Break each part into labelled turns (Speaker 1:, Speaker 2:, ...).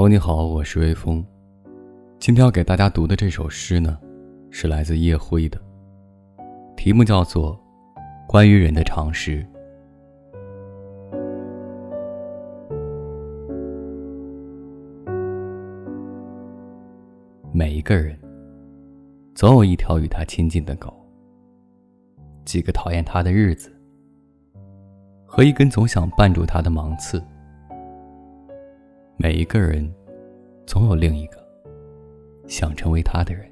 Speaker 1: 朋友你好，我是微风。今天要给大家读的这首诗呢，是来自叶辉的，题目叫做《关于人的常识》。每一个人，总有一条与他亲近的狗，几个讨厌他的日子，和一根总想绊住他的芒刺。每一个人，总有另一个想成为他的人，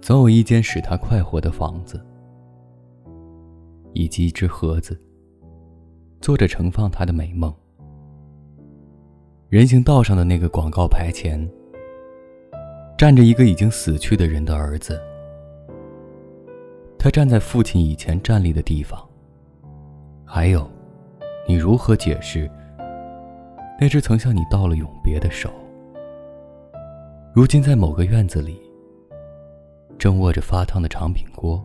Speaker 1: 总有一间使他快活的房子，以及一只盒子，坐着盛放他的美梦。人行道上的那个广告牌前，站着一个已经死去的人的儿子，他站在父亲以前站立的地方。还有，你如何解释？那只曾向你道了永别的手，如今在某个院子里，正握着发烫的长柄锅。